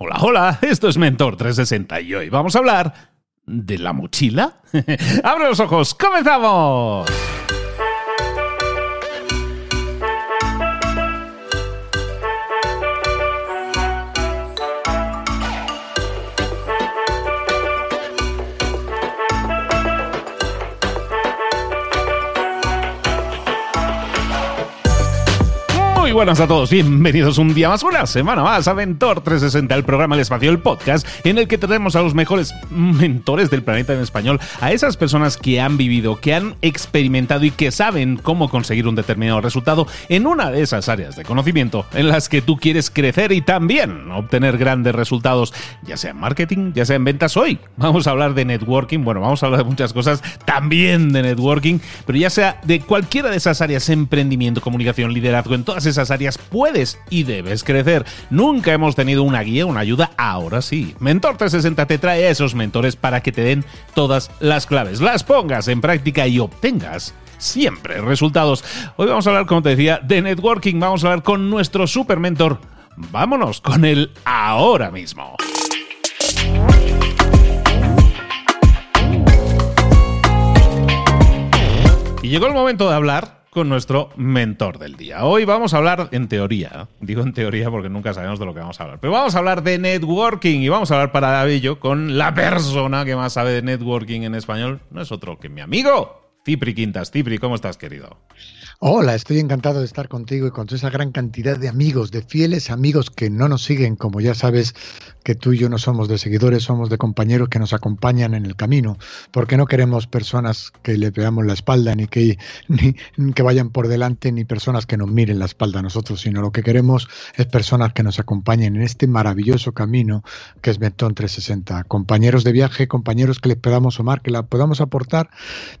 Hola, hola, esto es Mentor 360 y hoy vamos a hablar de la mochila. ¡Abre los ojos! ¡Comenzamos! Muy buenas a todos, bienvenidos un día más, una semana más a Mentor 360, el programa El Espacio, el podcast, en el que tenemos a los mejores mentores del planeta en español, a esas personas que han vivido, que han experimentado y que saben cómo conseguir un determinado resultado en una de esas áreas de conocimiento en las que tú quieres crecer y también obtener grandes resultados, ya sea en marketing, ya sea en ventas. Hoy vamos a hablar de networking, bueno, vamos a hablar de muchas cosas también de networking, pero ya sea de cualquiera de esas áreas, emprendimiento, comunicación, liderazgo, en todas esas áreas puedes y debes crecer. Nunca hemos tenido una guía, una ayuda, ahora sí. Mentor 360 te trae a esos mentores para que te den todas las claves, las pongas en práctica y obtengas siempre resultados. Hoy vamos a hablar, como te decía, de networking, vamos a hablar con nuestro super mentor. Vámonos con él ahora mismo. Y llegó el momento de hablar con nuestro mentor del día. Hoy vamos a hablar en teoría, digo en teoría porque nunca sabemos de lo que vamos a hablar, pero vamos a hablar de networking y vamos a hablar para ello con la persona que más sabe de networking en español, no es otro que mi amigo Cipri Quintas. Cipri, ¿cómo estás, querido? Hola, estoy encantado de estar contigo y con esa gran cantidad de amigos, de fieles amigos que no nos siguen, como ya sabes que tú y yo no somos de seguidores, somos de compañeros que nos acompañan en el camino, porque no queremos personas que le veamos la espalda, ni que, ni, que vayan por delante, ni personas que nos miren la espalda a nosotros, sino lo que queremos es personas que nos acompañen en este maravilloso camino que es Mentón 360. Compañeros de viaje, compañeros que les podamos sumar, que la podamos aportar,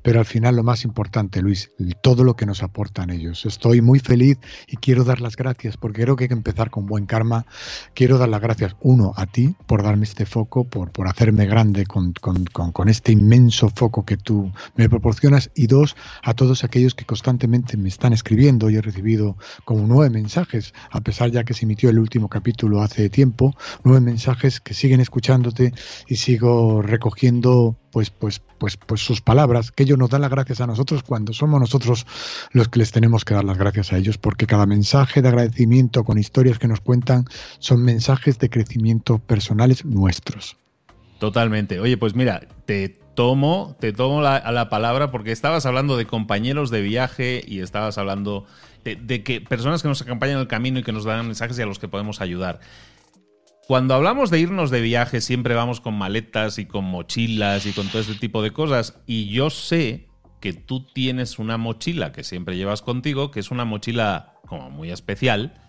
pero al final lo más importante, Luis, todo lo que nos aporta ellos. Estoy muy feliz y quiero dar las gracias porque creo que hay que empezar con buen karma. Quiero dar las gracias, uno, a ti por darme este foco, por, por hacerme grande con, con, con, este inmenso foco que tú me proporcionas y dos, a todos aquellos que constantemente me están escribiendo. y he recibido como nueve mensajes, a pesar ya que se emitió el último capítulo hace tiempo, nueve mensajes que siguen escuchándote y sigo recogiendo pues, pues, pues, pues sus palabras, que ellos nos dan las gracias a nosotros cuando somos nosotros los que les tenemos que dar las gracias a ellos, porque cada mensaje de agradecimiento con historias que nos cuentan son mensajes de crecimiento personales nuestros. Totalmente. Oye, pues mira, te tomo, te tomo la, a la palabra porque estabas hablando de compañeros de viaje y estabas hablando de, de que personas que nos acompañan en el camino y que nos dan mensajes y a los que podemos ayudar. Cuando hablamos de irnos de viaje, siempre vamos con maletas y con mochilas y con todo este tipo de cosas. Y yo sé que tú tienes una mochila que siempre llevas contigo, que es una mochila como muy especial.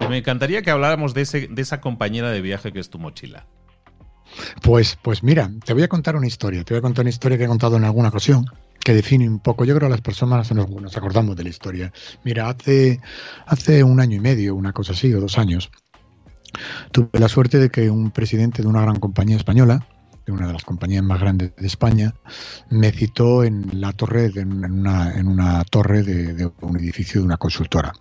Y me encantaría que habláramos de, ese, de esa compañera de viaje que es tu mochila. Pues, pues mira, te voy a contar una historia. Te voy a contar una historia que he contado en alguna ocasión que define un poco. Yo creo que las personas nos, nos acordamos de la historia. Mira, hace, hace un año y medio, una cosa así, o dos años, Tuve la suerte de que un presidente de una gran compañía española, de una de las compañías más grandes de España, me citó en la torre, en una torre de, un edificio de una consultora.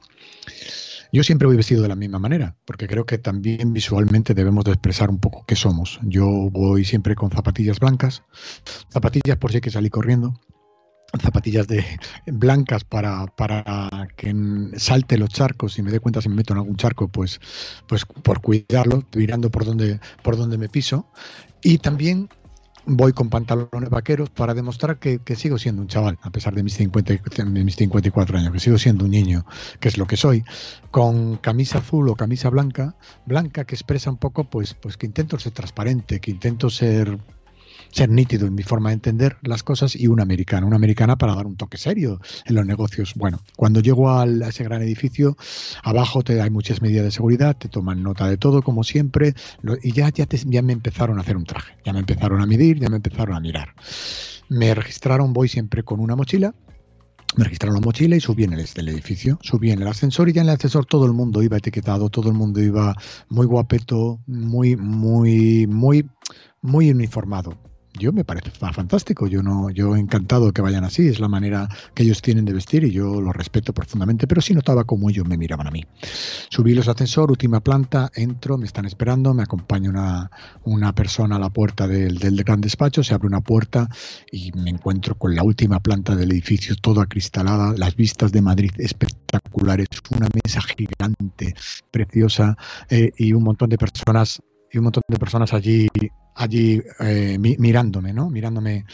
Yo siempre voy vestido de la misma manera, porque creo que también visualmente debemos de expresar un poco qué somos. Yo voy siempre con zapatillas blancas, zapatillas por si hay que salir corriendo, zapatillas de blancas para, para que salte los charcos y me dé cuenta si me meto en algún charco, pues, pues por cuidarlo, mirando por donde, por me piso. Y también voy con pantalones vaqueros para demostrar que, sigo siendo un chaval, a pesar de mis, 50, de mis 54 años, que sigo siendo un niño, que es lo que soy, con camisa azul o camisa blanca, blanca que expresa un poco, pues, pues que intento ser transparente, que intento ser ser nítido en mi forma de entender las cosas y una americana, una americana para dar un toque serio en los negocios. Bueno, cuando llego a ese gran edificio, abajo te hay muchas medidas de seguridad, te toman nota de todo como siempre y ya, ya, ya me empezaron a hacer un traje, ya me empezaron a medir, ya me empezaron a mirar. Me registraron, voy siempre con una mochila, me registraron la mochila y subí en el, edificio, subí en el ascensor y ya en el ascensor todo el mundo iba etiquetado, todo el mundo iba muy guapeto, muy, muy, muy, muy uniformado yo me parece fantástico. Yo no, yo encantado que vayan así. Es la manera que ellos tienen de vestir y yo lo respeto profundamente. Pero sí notaba cómo ellos me miraban a mí. Subí los ascensor, última planta, entro, me están esperando, me acompaña una, una persona a la puerta del, del gran despacho, se abre una puerta y me encuentro con la última planta del edificio, toda cristalada, las vistas de Madrid espectaculares, una mesa gigante, preciosa eh, y un montón de personas y un montón de personas allí allí eh, mirándome, ¿no? Mirándome,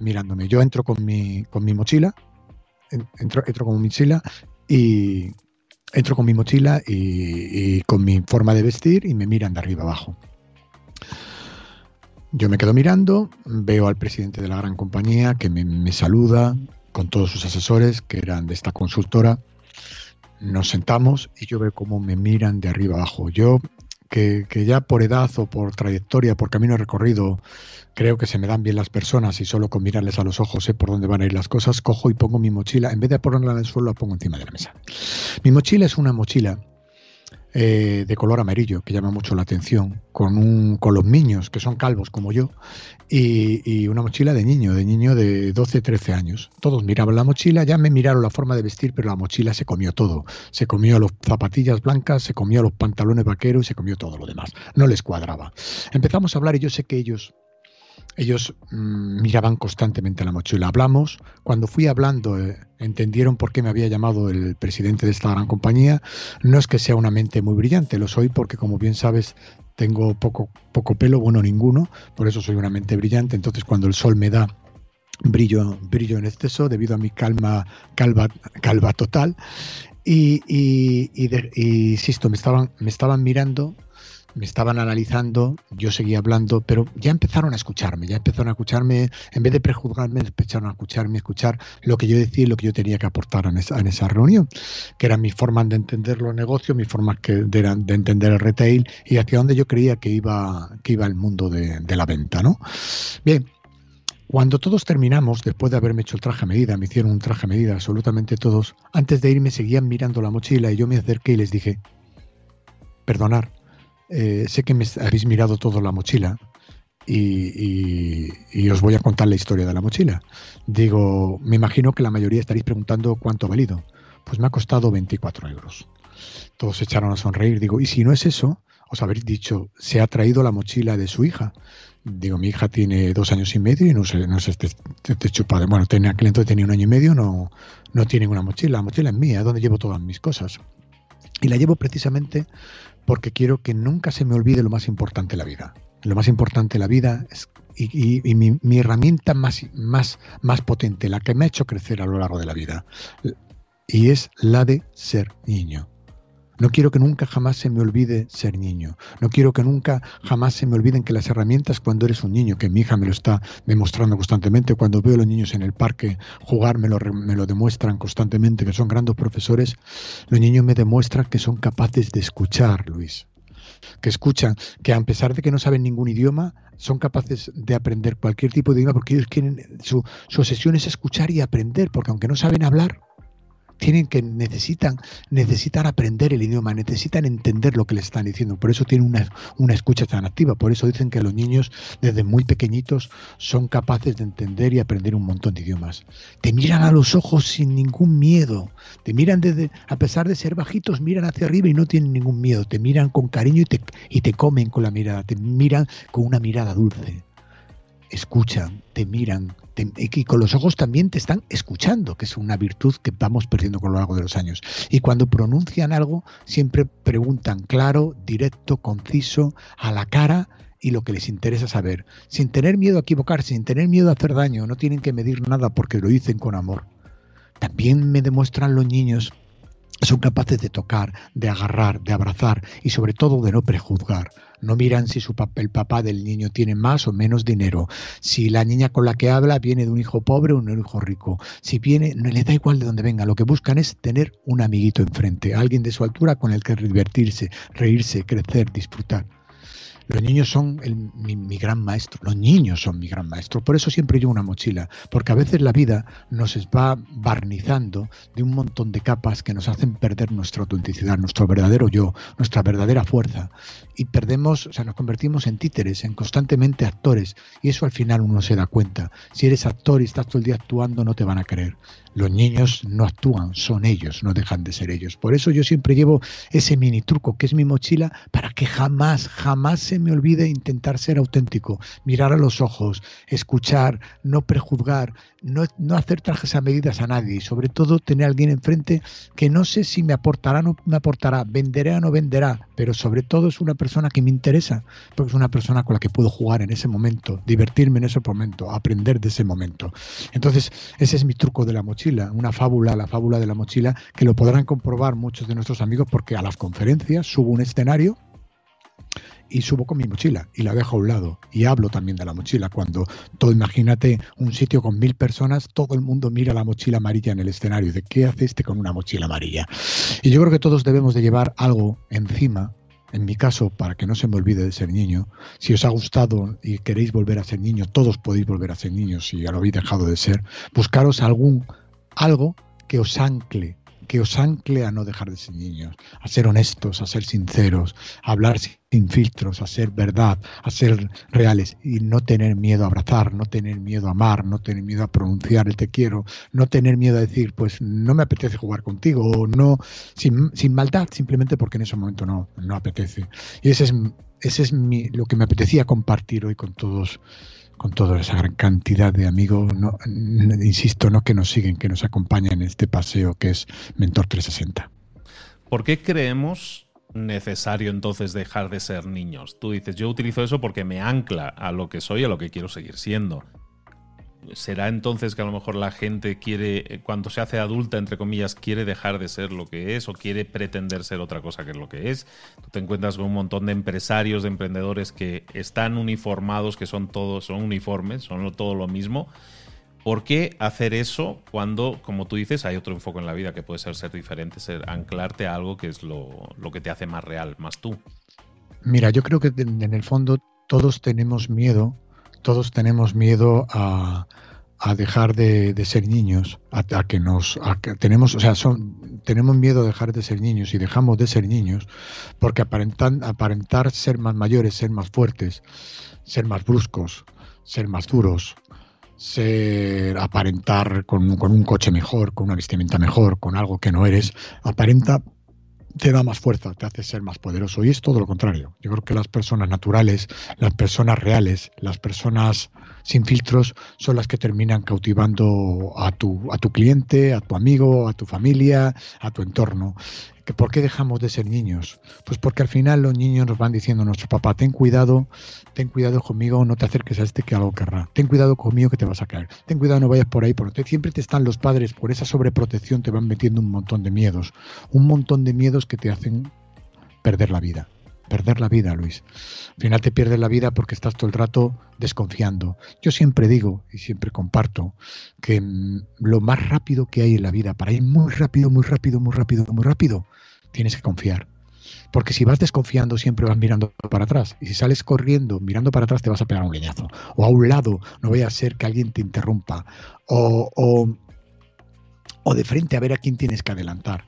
mirándome. Yo entro con mi, con mi mochila, entro, entro con mi mochila y entro con mi mochila y, con mi forma de vestir y me miran de arriba abajo. Yo me quedo mirando, veo al presidente de la gran compañía que me, me saluda con todos sus asesores que eran de esta consultora. Nos sentamos y yo veo cómo me miran de arriba abajo. Yo que, ya por edad o por trayectoria, por camino recorrido, creo que se me dan bien las personas y solo con mirarles a los ojos sé por dónde van a ir las cosas, cojo y pongo mi mochila, en vez de ponerla en el suelo, la pongo encima de la mesa. Mi mochila es una mochila eh, de color amarillo que llama mucho la atención, con, un, con los niños que son calvos como yo, y, una mochila de niño, de niño de 12, 13 años. Todos miraban la mochila, ya me miraron la forma de vestir, pero la mochila se comió todo. Se comió las zapatillas blancas, se comió los pantalones vaqueros y se comió todo lo demás. No les cuadraba. Empezamos a hablar y yo sé que ellos ellos mm, miraban constantemente la mochila. Hablamos, cuando fui hablando, eh, entendieron por qué me había llamado el presidente de esta gran compañía. No es que sea una mente muy brillante, lo soy porque, como bien sabes, tengo poco, poco pelo, bueno, ninguno, por eso soy una mente brillante. Entonces, cuando el sol me da brillo, brillo en exceso, debido a mi calma, calva, calva total. Y, y, y, insisto, me estaban, me estaban mirando me estaban analizando, yo seguía hablando, pero ya empezaron a escucharme, ya empezaron a escucharme, en vez de prejuzgarme, empezaron a escucharme, a escuchar lo que yo decía y lo que yo tenía que aportar en esa, en esa reunión, que era mi forma de entender los negocios, mi forma que de, de, entender el retail y hacia dónde yo creía que iba, que iba el mundo de, de la venta, ¿no? Bien, cuando todos terminamos, después de haberme hecho el traje a medida, me hicieron un traje a medida, absolutamente todos, antes de irme seguían mirando la mochila y yo me acerqué y les dije, perdonar, eh, sé que me habéis mirado todo la mochila y, os voy a contar la historia de la mochila. Digo, me imagino que la mayoría estaréis preguntando cuánto ha valido. Pues me ha costado 24 euros. Todos se echaron a sonreír. Digo, y si no es eso, os habéis dicho, se ha traído la mochila de su hija. Digo, mi hija tiene dos años y medio y no sé, no sé, este chupado. Bueno, tenía, aquel entonces tenía un año y medio, no, no tiene una mochila. La mochila es mía, donde llevo todas mis cosas. Y la llevo precisamente porque quiero que nunca se me olvide lo más importante de la vida. Lo más importante de la vida es, y, mi, mi, herramienta más, más, más potente, la que me ha hecho crecer a lo largo de la vida, y es la de ser niño. No quiero que nunca jamás se me olvide ser niño. No quiero que nunca jamás se me olviden que las herramientas cuando eres un niño, que mi hija me lo está demostrando constantemente, cuando veo a los niños en el parque jugar, me lo, me lo demuestran constantemente, que son grandes profesores, los niños me demuestran que son capaces de escuchar, Luis. Que escuchan, que a pesar de que no saben ningún idioma, son capaces de aprender cualquier tipo de idioma porque ellos quieren, su, su obsesión es escuchar y aprender, porque aunque no saben hablar, tienen que necesitan necesitan aprender el idioma, necesitan entender lo que les están diciendo. Por eso tienen una, una escucha tan activa. Por eso dicen que los niños desde muy pequeñitos son capaces de entender y aprender un montón de idiomas. Te miran a los ojos sin ningún miedo. Te miran desde, a pesar de ser bajitos, miran hacia arriba y no tienen ningún miedo. Te miran con cariño y te, y te comen con la mirada. Te miran con una mirada dulce escuchan, te miran, y con los ojos también te están escuchando, que es una virtud que vamos perdiendo con lo largo de los años. Y cuando pronuncian algo, siempre preguntan claro, directo, conciso, a la cara y lo que les interesa saber, sin tener miedo a equivocarse, sin tener miedo a hacer daño, no tienen que medir nada porque lo dicen con amor. También me demuestran los niños son capaces de tocar, de agarrar, de abrazar y sobre todo de no prejuzgar. No miran si su el papá del niño tiene más o menos dinero, si la niña con la que habla viene de un hijo pobre o un hijo rico, si viene, no le da igual de dónde venga, lo que buscan es tener un amiguito enfrente, alguien de su altura con el que divertirse, reírse, crecer, disfrutar. Los niños son mi, gran maestro, los niños son mi gran maestro. Por eso siempre llevo una mochila, porque a veces la vida nos va barnizando de un montón de capas que nos hacen perder nuestra autenticidad, nuestro verdadero yo, nuestra verdadera fuerza. Y perdemos, o sea, nos convertimos en títeres, en constantemente actores. Y eso al final uno se da cuenta. Si eres actor y estás todo el día actuando, no te van a creer. Los niños no actúan, son ellos, no dejan de ser ellos. Por eso yo siempre llevo ese mini truco que es mi mochila para que jamás, jamás se me olvide intentar ser auténtico, mirar a los ojos, escuchar, no prejuzgar, no, no hacer trajes a medidas a nadie y sobre todo tener a alguien enfrente que no sé si me aportará o no me aportará, venderá o no venderá, pero sobre todo es una persona que me interesa, porque es una persona con la que puedo jugar en ese momento, divertirme en ese momento, aprender de ese momento. Entonces, ese es mi truco de la mochila una fábula, la fábula de la mochila, que lo podrán comprobar muchos de nuestros amigos porque a las conferencias subo un escenario y subo con mi mochila y la dejo a un lado y hablo también de la mochila. Cuando todo imagínate un sitio con mil personas todo el mundo mira la mochila amarilla en el escenario. De qué hace este con una mochila amarilla y yo creo que todos debemos de llevar algo encima en mi caso, para que no se me olvide de ser niño, si os ha gustado y queréis volver a ser niño, todos podéis volver a ser niños si ya lo habéis dejado de ser, buscaros algún algo que os ancle, que os ancle a no dejar de ser niños, a ser honestos, a ser sinceros, a hablar sin filtros, a ser verdad, a ser reales y no tener miedo a abrazar, no tener miedo a amar, no tener miedo a pronunciar el te quiero, no tener miedo a decir, pues no me apetece jugar contigo o no, sin, sin maldad, simplemente porque en ese momento no, no apetece. Y ese es, ese es mi, lo que me apetecía compartir hoy con todos con toda esa gran cantidad de amigos, no, insisto, no que nos siguen, que nos acompañan en este paseo que es Mentor 360. ¿Por qué creemos necesario entonces dejar de ser niños? Tú dices, yo utilizo eso porque me ancla a lo que soy, a lo que quiero seguir siendo. ¿Será entonces que a lo mejor la gente quiere, eh, cuando se hace adulta, entre comillas, quiere dejar de ser lo que es o quiere pretender ser otra cosa que es lo que es? Tú te encuentras con un montón de empresarios, de emprendedores que están uniformados, que son todos, son uniformes, son todo lo mismo. ¿Por qué hacer eso cuando, como tú dices, hay otro enfoque en la vida que puede ser ser diferente, ser anclarte a algo que es lo, lo que te hace más real, más tú? Mira, yo creo que en el fondo todos tenemos miedo todos tenemos miedo a, dejar de, ser niños, a, que nos tenemos, o sea, son, tenemos miedo a dejar de ser niños y dejamos de ser niños porque aparentan, aparentar ser más mayores, ser más fuertes, ser más bruscos, ser más duros, ser aparentar con, con un coche mejor, con una vestimenta mejor, con algo que no eres, aparenta te da más fuerza, te hace ser más poderoso. Y es todo lo contrario. Yo creo que las personas naturales, las personas reales, las personas sin filtros son las que terminan cautivando a tu, a tu cliente, a tu amigo, a tu familia, a tu entorno. ¿Por qué dejamos de ser niños? Pues porque al final los niños nos van diciendo a nuestro papá, ten cuidado, ten cuidado conmigo, no te acerques a este que algo querrá. Ten cuidado conmigo que te vas a caer. Ten cuidado, no vayas por ahí. Porque siempre te están los padres, por esa sobreprotección te van metiendo un montón de miedos. Un montón de miedos que te hacen perder la vida perder la vida, Luis. Al final te pierdes la vida porque estás todo el rato desconfiando. Yo siempre digo y siempre comparto que mm, lo más rápido que hay en la vida, para ir muy rápido, muy rápido, muy rápido, muy rápido, tienes que confiar. Porque si vas desconfiando siempre vas mirando para atrás. Y si sales corriendo mirando para atrás te vas a pegar un leñazo. O a un lado no vaya a ser que alguien te interrumpa. O, o, o de frente a ver a quién tienes que adelantar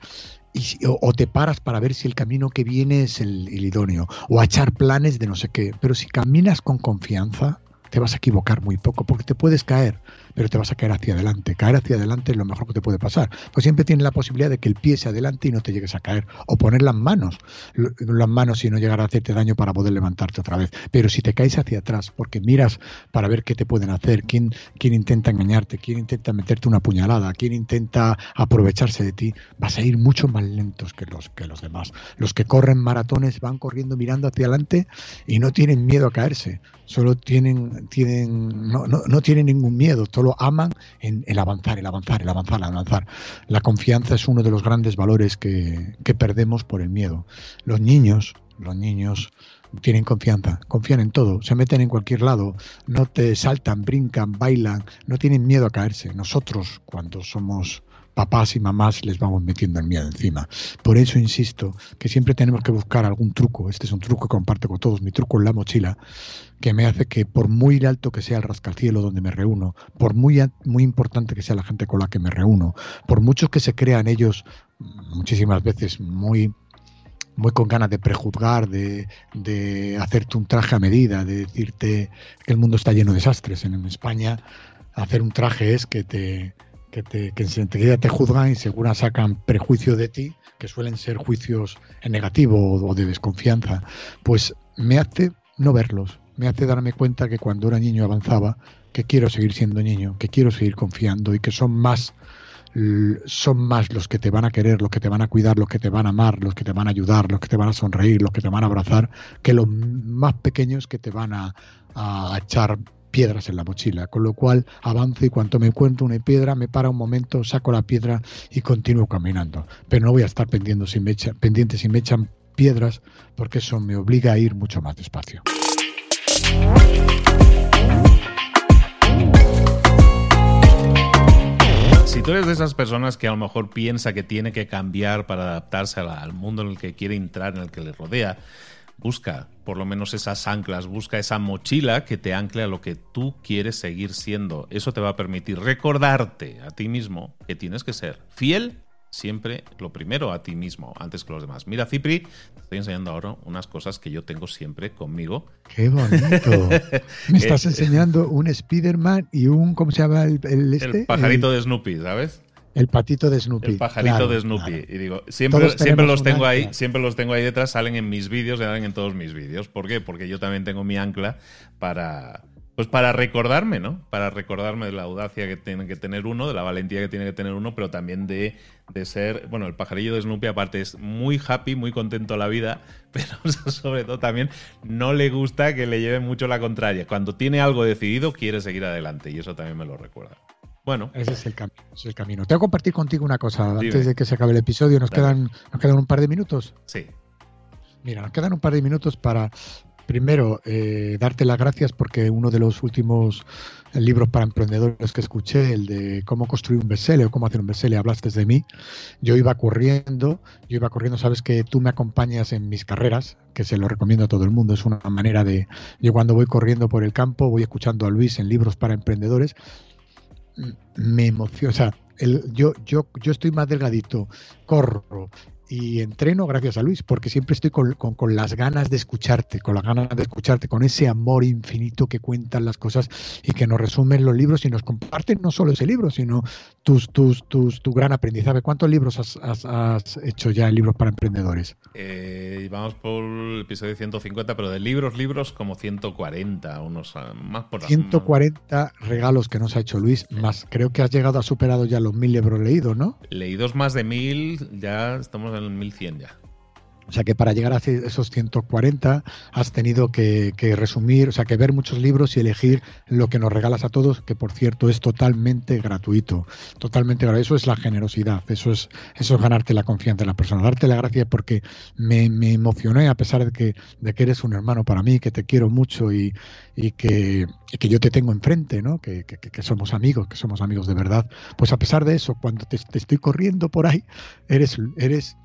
o, te paras para ver si el camino que viene es el, el, idóneo, o a echar planes de no sé qué. Pero si caminas con confianza, te vas a equivocar muy poco, porque te puedes caer, pero te vas a caer hacia adelante. Caer hacia adelante es lo mejor que te puede pasar. Pues siempre tienes la posibilidad de que el pie se adelante y no te llegues a caer. O poner las manos, las manos y no llegar a hacerte daño para poder levantarte otra vez. Pero si te caes hacia atrás, porque miras para ver qué te pueden hacer, quién, quién intenta engañarte, quién intenta meterte una puñalada, quién intenta aprovecharse de ti, vas a ir mucho más lentos que los, que los demás. Los que corren maratones van corriendo mirando hacia adelante y no tienen miedo a caerse. Solo tienen, tienen, no, no, no tienen ningún miedo lo aman en el avanzar, el avanzar, el avanzar, el avanzar. La confianza es uno de los grandes valores que, que perdemos por el miedo. Los niños, los niños tienen confianza, confían en todo, se meten en cualquier lado, no te saltan, brincan, bailan, no tienen miedo a caerse. Nosotros, cuando somos papás y mamás les vamos metiendo el miedo encima. Por eso insisto que siempre tenemos que buscar algún truco. Este es un truco que comparto con todos, mi truco en la mochila, que me hace que por muy alto que sea el rascacielos donde me reúno, por muy, muy importante que sea la gente con la que me reúno, por muchos que se crean ellos muchísimas veces muy muy con ganas de prejuzgar, de, de, hacerte un traje a medida, de decirte que el mundo está lleno de desastres. En España, hacer un traje es que te, que, te, que enseguida te juzgan y seguro sacan prejuicio de ti, que suelen ser juicios en negativo o de desconfianza. Pues me hace no verlos, me hace darme cuenta que cuando era niño avanzaba, que quiero seguir siendo niño, que quiero seguir confiando y que son más son más los que te van a querer, los que te van a cuidar, los que te van a amar, los que te van a ayudar, los que te van a sonreír, los que te van a abrazar, que los más pequeños que te van a, a echar piedras en la mochila, con lo cual avanzo y cuanto me encuentro una piedra, me para un momento, saco la piedra y continúo caminando. Pero no voy a estar pendiente si me, pendiente si me echan piedras, porque eso me obliga a ir mucho más despacio. Si tú eres de esas personas que a lo mejor piensa que tiene que cambiar para adaptarse al mundo en el que quiere entrar, en el que le rodea, busca por lo menos esas anclas, busca esa mochila que te ancle a lo que tú quieres seguir siendo. Eso te va a permitir recordarte a ti mismo que tienes que ser fiel siempre lo primero a ti mismo, antes que los demás. Mira, Cipri, te estoy enseñando ahora unas cosas que yo tengo siempre conmigo. ¡Qué bonito! Me estás enseñando un Spider-Man y un, ¿cómo se llama el, este? El pajarito de Snoopy, ¿sabes? El patito de Snoopy. El pajarito de Snoopy. Y digo, siempre, siempre los tengo ahí, siempre los tengo ahí detrás, salen en mis vídeos, salen en todos mis vídeos. ¿Por qué? Porque yo también tengo mi ancla para, pues para recordarme, ¿no? Para recordarme de la audacia que tiene que tener uno, de la valentía que tiene que tener uno, pero también de, de ser, bueno, el pajarillo de Snoopy aparte es muy happy, muy contento la vida, pero sobre todo también no le gusta que le lleve mucho la contraria. Cuando tiene algo decidido, quiere seguir adelante y eso también me lo recuerda. Bueno. Ese es el, camino, es el camino. Tengo que compartir contigo una cosa antes de que se acabe el episodio. Nos quedan, nos quedan un par de minutos. Sí. Mira, nos quedan un par de minutos para, primero, eh, darte las gracias porque uno de los últimos libros para emprendedores que escuché, el de cómo construir un bestseller o cómo hacer un bestseller, hablaste de mí. Yo iba corriendo, yo iba corriendo, sabes que tú me acompañas en mis carreras, que se lo recomiendo a todo el mundo, es una manera de, yo cuando voy corriendo por el campo, voy escuchando a Luis en libros para emprendedores me emociona. O sea, el, yo, yo, yo estoy más delgadito, corro, y entreno gracias a Luis, porque siempre estoy con, las ganas de escucharte, con las ganas de escucharte, con ese amor infinito que cuentan las cosas y que nos resumen los libros y nos comparten no solo ese libro, sino tus, tus, tus, tu gran aprendizaje. ¿Cuántos libros has, hecho ya en libros para emprendedores? Eh, vamos por el episodio 150, pero de libros, libros como 140, unos ah, más por 140 regalos que nos ha hecho Luis, más creo que has llegado a superado ya los mil libros leídos, ¿no? Leídos más de mil, ya estamos en el 1100 ya. O sea que para llegar a esos 140 has tenido que, resumir, o sea que ver muchos libros y elegir lo que nos regalas a todos, que por cierto es totalmente gratuito. Totalmente gratuito. Eso es la generosidad, eso es, eso es ganarte la confianza de la persona. Darte la gracia porque me, emocioné a pesar de que, de que eres un hermano para mí, que te quiero mucho y, que, que, yo te tengo enfrente, ¿no? Que, que, somos amigos, que somos amigos de verdad. Pues a pesar de eso, cuando te, te estoy corriendo por ahí, eres, eres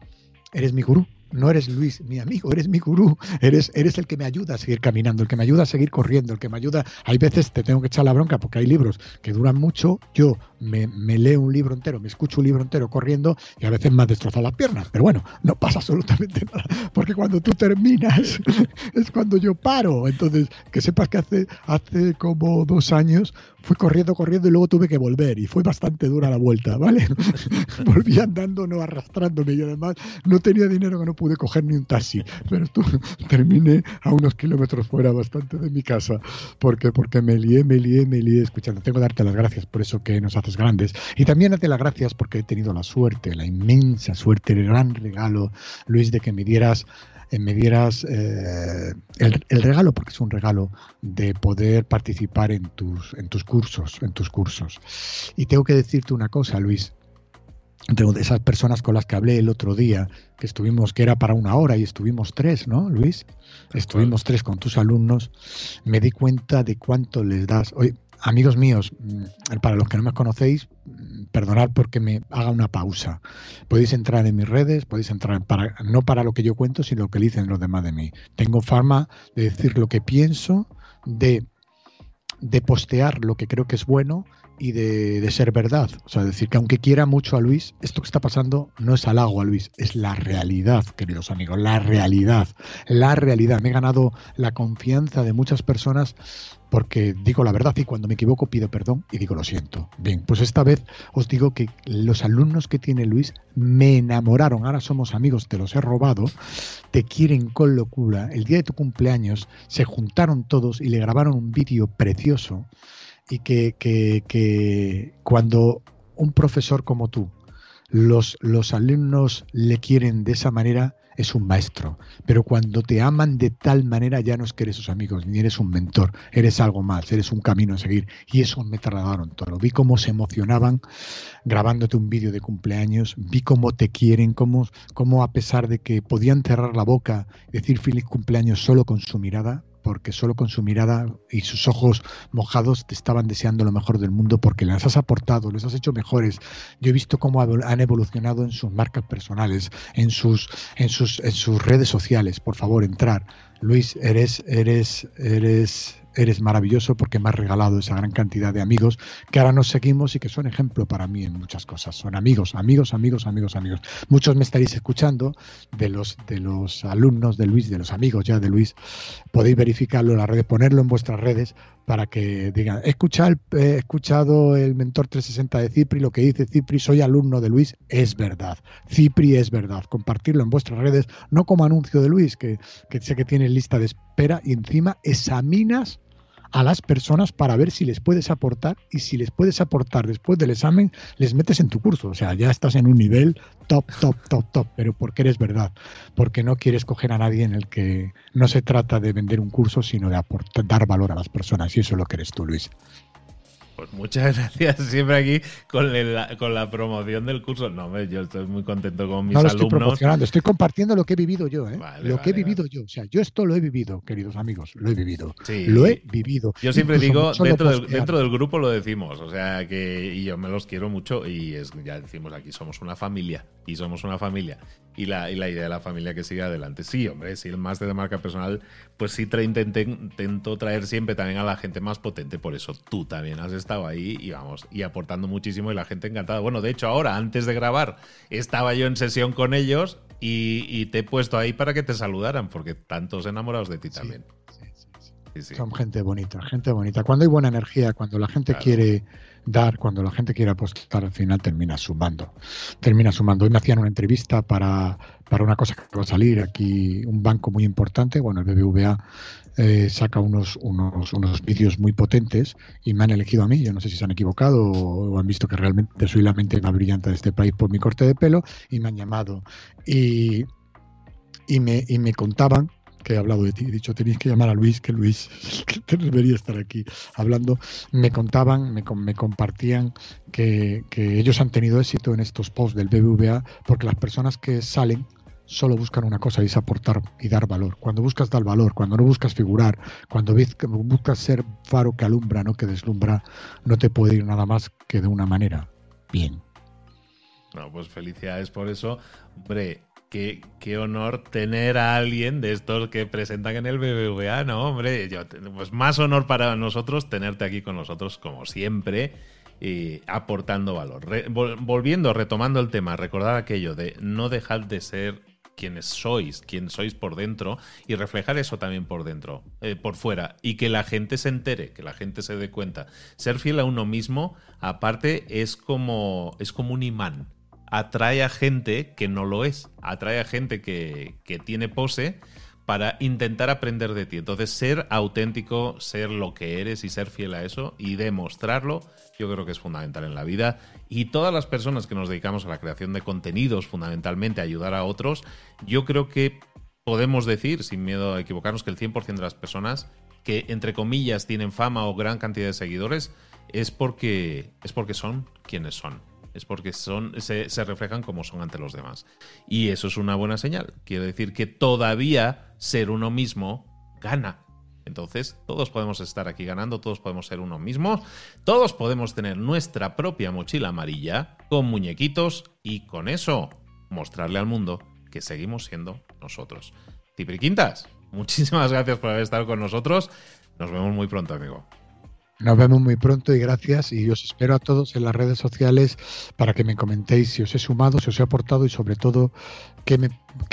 eres mi gurú. No eres Luis, mi amigo, eres mi gurú. Eres, eres el que me ayuda a seguir caminando, el que me ayuda a seguir corriendo, el que me ayuda. Hay veces te tengo que echar la bronca porque hay libros que duran mucho. Yo me, leo un libro entero, me escucho un libro entero corriendo y a veces me ha destrozado las piernas. Pero bueno, no pasa absolutamente nada. Porque cuando tú terminas es cuando yo paro. Entonces, que sepas que hace, hace como dos años fui corriendo, corriendo y luego tuve que volver y fue bastante dura la vuelta, ¿vale? Volví andando, no arrastrándome y además no tenía dinero que no pude coger ni un taxi, pero tú, terminé a unos kilómetros fuera bastante de mi casa porque, porque me lié, me lié, me lié escuchando. Tengo que darte las gracias por eso que nos grandes y también darte las gracias porque he tenido la suerte, la inmensa suerte, el gran regalo, Luis, de que me dieras eh, me dieras eh, el, regalo, porque es un regalo, de poder participar en tus, en tus cursos, en tus cursos. Y tengo que decirte una cosa, Luis. de esas personas con las que hablé el otro día, que estuvimos, que era para una hora y estuvimos tres, ¿no, Luis? Estuvimos tres con tus alumnos, me di cuenta de cuánto les das. Oye, amigos míos, mm, para los que no me conocéis, mm, perdonad porque me haga una pausa. Podéis entrar en mis redes, podéis entrar para, no para lo que yo cuento, sino lo que dicen los demás de mí. Tengo fama de decir lo que pienso, de, de postear lo que creo que es bueno y de, ser verdad. O sea, decir que aunque quiera mucho a Luis, esto que está pasando no es halago a Luis, es la realidad, queridos amigos, la realidad, la realidad. Me he ganado la confianza de muchas personas porque digo la verdad y cuando me equivoco pido perdón y digo lo siento. Bien, pues esta vez os digo que los alumnos que tiene Luis me enamoraron, ahora somos amigos, te los he robado, te quieren con locura. El día de tu cumpleaños se juntaron todos y le grabaron un vídeo precioso y que, que, que cuando un profesor como tú, los, los alumnos le quieren de esa manera, es un maestro. Pero cuando te aman de tal manera, ya no es que eres sus amigos, ni eres un mentor, eres algo más, eres un camino a seguir. Y eso me trasladaron todo. Vi cómo se emocionaban grabándote un vídeo de cumpleaños, vi cómo te quieren, cómo, cómo a pesar de que podían cerrar la boca, decir feliz cumpleaños solo con su mirada, porque solo con su mirada y sus ojos mojados te estaban deseando lo mejor del mundo porque les has aportado, les has hecho mejores. Yo he visto cómo han evolucionado en sus marcas personales, en sus, en sus, en sus redes sociales. Por favor, entrar. Luis, eres, eres, eres, eres maravilloso porque me has regalado esa gran cantidad de amigos que ahora nos seguimos y que son ejemplo para mí en muchas cosas. Son amigos, amigos, amigos, amigos, amigos. Muchos me estaréis escuchando de los, de los alumnos de Luis, de los amigos ya de Luis. Podéis verificarlo en las redes, ponerlo en vuestras redes para que digan, he escuchado, he escuchado el mentor 360 de Cipri, lo que dice Cipri, soy alumno de Luis, es verdad. Cipri es verdad. Compartirlo en vuestras redes, no como anuncio de Luis, que, que sé que tiene lista de espera y encima examinas a las personas para ver si les puedes aportar y si les puedes aportar después del examen, les metes en tu curso. O sea, ya estás en un nivel top, top, top, top, pero porque eres verdad, porque no quieres coger a nadie en el que no se trata de vender un curso, sino de aportar, dar valor a las personas. Y eso es lo que eres tú, Luis. Pues muchas gracias siempre aquí con la, con la promoción del curso. No, yo estoy muy contento con mis no lo estoy promocionando, estoy compartiendo lo que he vivido yo, ¿eh? lo que he vivido yo. O sea, yo esto lo he vivido, queridos amigos, lo he vivido. Lo he vivido. Yo siempre digo, dentro del, dentro del, grupo lo decimos, o sea, que y yo me los quiero mucho y es, ya decimos aquí, somos una familia y somos una familia. Y la, y la idea de la familia que sigue adelante. Sí, hombre, si el máster de marca personal, pues sí intento traer siempre también a la gente más potente, por eso tú también has estado ahí y vamos, y aportando muchísimo y la gente encantada. Bueno, de hecho ahora, antes de grabar, estaba yo en sesión con ellos y, te he puesto ahí para que te saludaran, porque tantos enamorados de ti también. Son gente bonita, gente bonita. Cuando hay buena energía, cuando la gente quiere dar, cuando la gente quiere apostar, al final termina sumando. Termina sumando. Hoy me hacían una entrevista para, para una cosa que va a salir aquí, un banco muy importante. Bueno, el BBVA eh, saca unos, unos, unos vídeos muy potentes y me han elegido a mí. Yo no sé si se han equivocado o, han visto que realmente soy la mente más brillante de este país por mi corte de pelo y me han llamado. Y, y, me, y me contaban que he hablado de ti. He dicho, tenéis que llamar a Luis, que Luis debería estar aquí hablando. Me contaban, me, me compartían que, que, ellos han tenido éxito en estos posts del BBVA porque las personas que salen solo buscan una cosa y es aportar y dar valor. Cuando buscas dar valor, cuando no buscas figurar, cuando buscas ser faro que alumbra, no que deslumbra, no te puede ir nada más que de una manera. Bien. No, pues felicidades por eso. Hombre, qué, honor tener a alguien de estos que presentan en el BBVA, ¿no? Hombre, yo, pues más honor para nosotros tenerte aquí con nosotros, como siempre. Y aportando valor. volviendo, retomando el tema, recordar aquello de no dejar de ser quienes sois, quién sois por dentro y reflejar eso también por dentro, eh, por fuera y que la gente se entere, que la gente se dé cuenta. Ser fiel a uno mismo, aparte, es como, es como un imán. Atrae a gente que no lo es, atrae a gente que, que tiene pose para intentar aprender de ti. Entonces, ser auténtico, ser lo que eres y ser fiel a eso y demostrarlo, yo creo que es fundamental en la vida. Y todas las personas que nos dedicamos a la creación de contenidos, fundamentalmente a ayudar a otros, yo creo que podemos decir, sin miedo a equivocarnos, que el 100% de las personas que, entre comillas, tienen fama o gran cantidad de seguidores, es porque, es porque son quienes son es porque son, se, reflejan como son ante los demás. Y eso es una buena señal. Quiere decir que todavía ser uno mismo gana. Entonces, todos podemos estar aquí ganando, todos podemos ser uno mismo, todos podemos tener nuestra propia mochila amarilla con muñequitos y con eso mostrarle al mundo que seguimos siendo nosotros. Quintas, muchísimas gracias por haber estado con nosotros. Nos vemos muy pronto, amigo. Nos vemos muy pronto y gracias. Y os espero a todos en las redes sociales para que me comentéis si os he sumado, si os he aportado y sobre todo qué, me,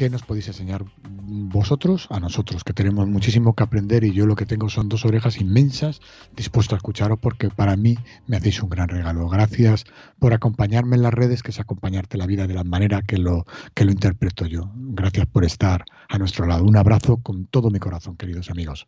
nos podéis enseñar vosotros a nosotros, que tenemos muchísimo que aprender y yo lo que tengo son dos orejas inmensas dispuesto a escucharos porque para mí me hacéis un gran regalo. Gracias por acompañarme en las redes, que es acompañarte la vida de la manera que lo, que lo interpreto yo. Gracias por estar a nuestro lado. Un abrazo con todo mi corazón, queridos amigos.